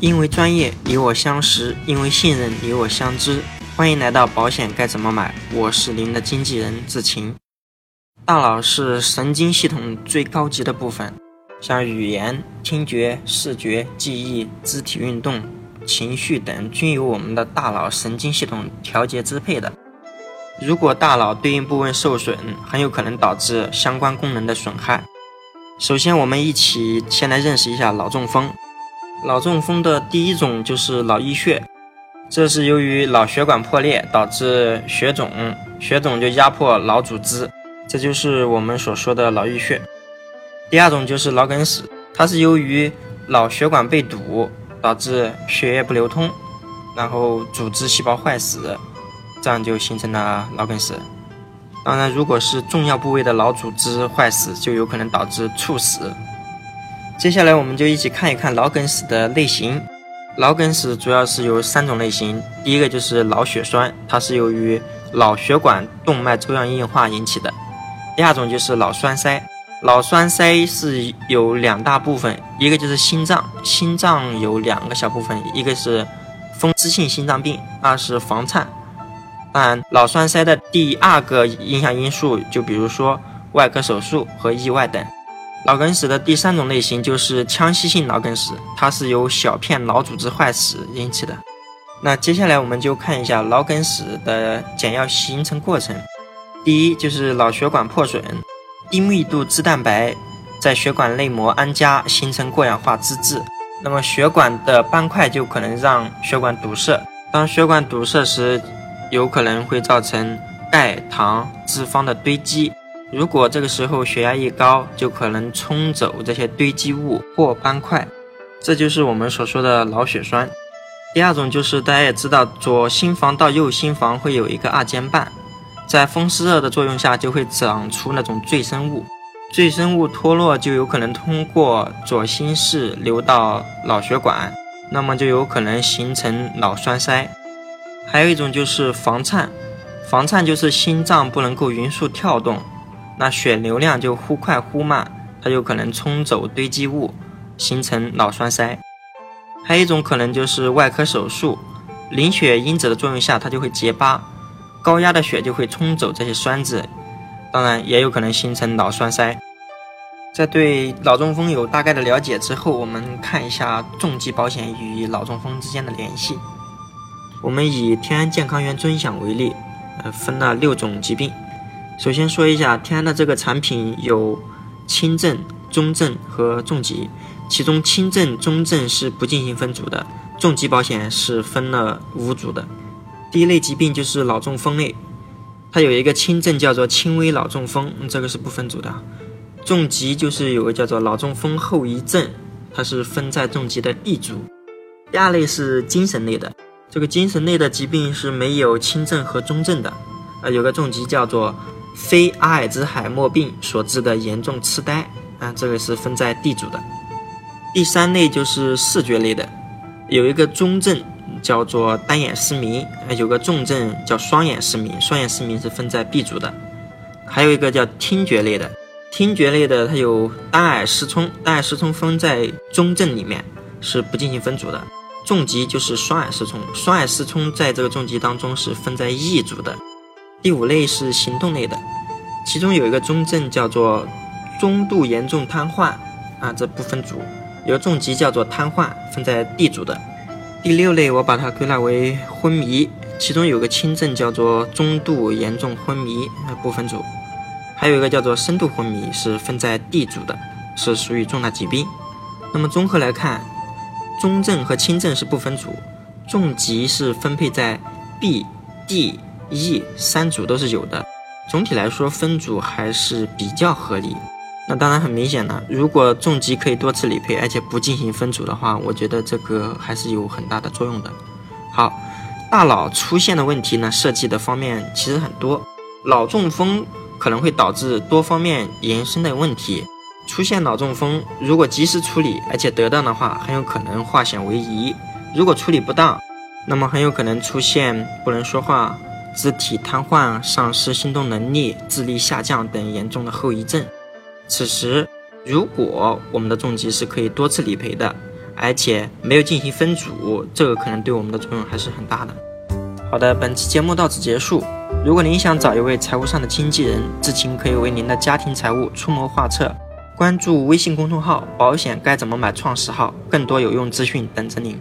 因为专业，你我相识；因为信任，你我相知。欢迎来到保险该怎么买？我是您的经纪人志晴。大脑是神经系统最高级的部分，像语言、听觉、视觉、记忆、肢体运动、情绪等，均由我们的大脑神经系统调节支配的。如果大脑对应部位受损，很有可能导致相关功能的损害。首先，我们一起先来认识一下脑中风。脑中风的第一种就是脑溢血，这是由于脑血管破裂导致血肿，血肿就压迫脑组织，这就是我们所说的脑溢血。第二种就是脑梗死，它是由于脑血管被堵导致血液不流通，然后组织细胞坏死，这样就形成了脑梗死。当然，如果是重要部位的脑组织坏死，就有可能导致猝死。接下来，我们就一起看一看脑梗死的类型。脑梗死主要是有三种类型，第一个就是脑血栓，它是由于脑血管动脉粥样硬化引起的；第二种就是脑栓塞，脑栓塞是有两大部分，一个就是心脏，心脏有两个小部分，一个是风湿性心脏病，二是房颤。当然，脑栓塞的第二个影响因素，就比如说外科手术和意外等。脑梗死的第三种类型就是腔隙性脑梗死，它是由小片脑组织坏死引起的。那接下来我们就看一下脑梗死的简要形成过程。第一就是脑血管破损，低密度脂蛋白在血管内膜安家，形成过氧化脂质，那么血管的斑块就可能让血管堵塞。当血管堵塞时，有可能会造成钙、糖、脂肪的堆积。如果这个时候血压一高，就可能冲走这些堆积物或斑块，这就是我们所说的脑血栓。第二种就是大家也知道，左心房到右心房会有一个二尖瓣，在风湿热的作用下就会长出那种赘生物，赘生物脱落就有可能通过左心室流到脑血管，那么就有可能形成脑栓塞。还有一种就是房颤，房颤就是心脏不能够匀速跳动，那血流量就忽快忽慢，它有可能冲走堆积物，形成脑栓塞。还有一种可能就是外科手术，凝血因子的作用下，它就会结疤，高压的血就会冲走这些栓子，当然也有可能形成脑栓塞。在对脑中风有大概的了解之后，我们看一下重疾保险与脑中风之间的联系。我们以天安健康元尊享为例，呃，分了六种疾病。首先说一下天安的这个产品有轻症、中症和重疾，其中轻症、中症是不进行分组的，重疾保险是分了五组的。第一类疾病就是脑中风类，它有一个轻症叫做轻微脑中风，这个是不分组的。重疾就是有个叫做脑中风后遗症，它是分在重疾的一组。第二类是精神类的。这个精神类的疾病是没有轻症和中症的，呃，有个重疾叫做非阿尔兹海默病所致的严重痴呆，啊，这个是分在 D 组的。第三类就是视觉类的，有一个中症叫做单眼失明，有个重症叫双眼失明，双眼失明是分在 B 组的。还有一个叫听觉类的，听觉类的它有单耳失聪，单耳失聪分在中症里面，是不进行分组的。重疾就是双耳失聪，双耳失聪在这个重疾当中是分在 E 组的。第五类是行动类的，其中有一个中症叫做中度严重瘫痪，啊，这不分组。有重疾叫做瘫痪，分在 D 组的。第六类我把它归纳为昏迷，其中有个轻症叫做中度严重昏迷，那，不分组。还有一个叫做深度昏迷，是分在 D 组的，是属于重大疾病。那么综合来看。中症和轻症是不分组，重疾是分配在 B、D、E 三组都是有的。总体来说，分组还是比较合理。那当然很明显了，如果重疾可以多次理赔，而且不进行分组的话，我觉得这个还是有很大的作用的。好，大脑出现的问题呢，涉及的方面其实很多，脑中风可能会导致多方面延伸的问题。出现脑中风，如果及时处理，而且得当的话，很有可能化险为夷；如果处理不当，那么很有可能出现不能说话、肢体瘫痪、丧失行动能力、智力下降等严重的后遗症。此时，如果我们的重疾是可以多次理赔的，而且没有进行分组，这个可能对我们的作用还是很大的。好的，本期节目到此结束。如果您想找一位财务上的经纪人，志勤可以为您的家庭财务出谋划策。关注微信公众号“保险该怎么买”创始号，更多有用资讯等着您。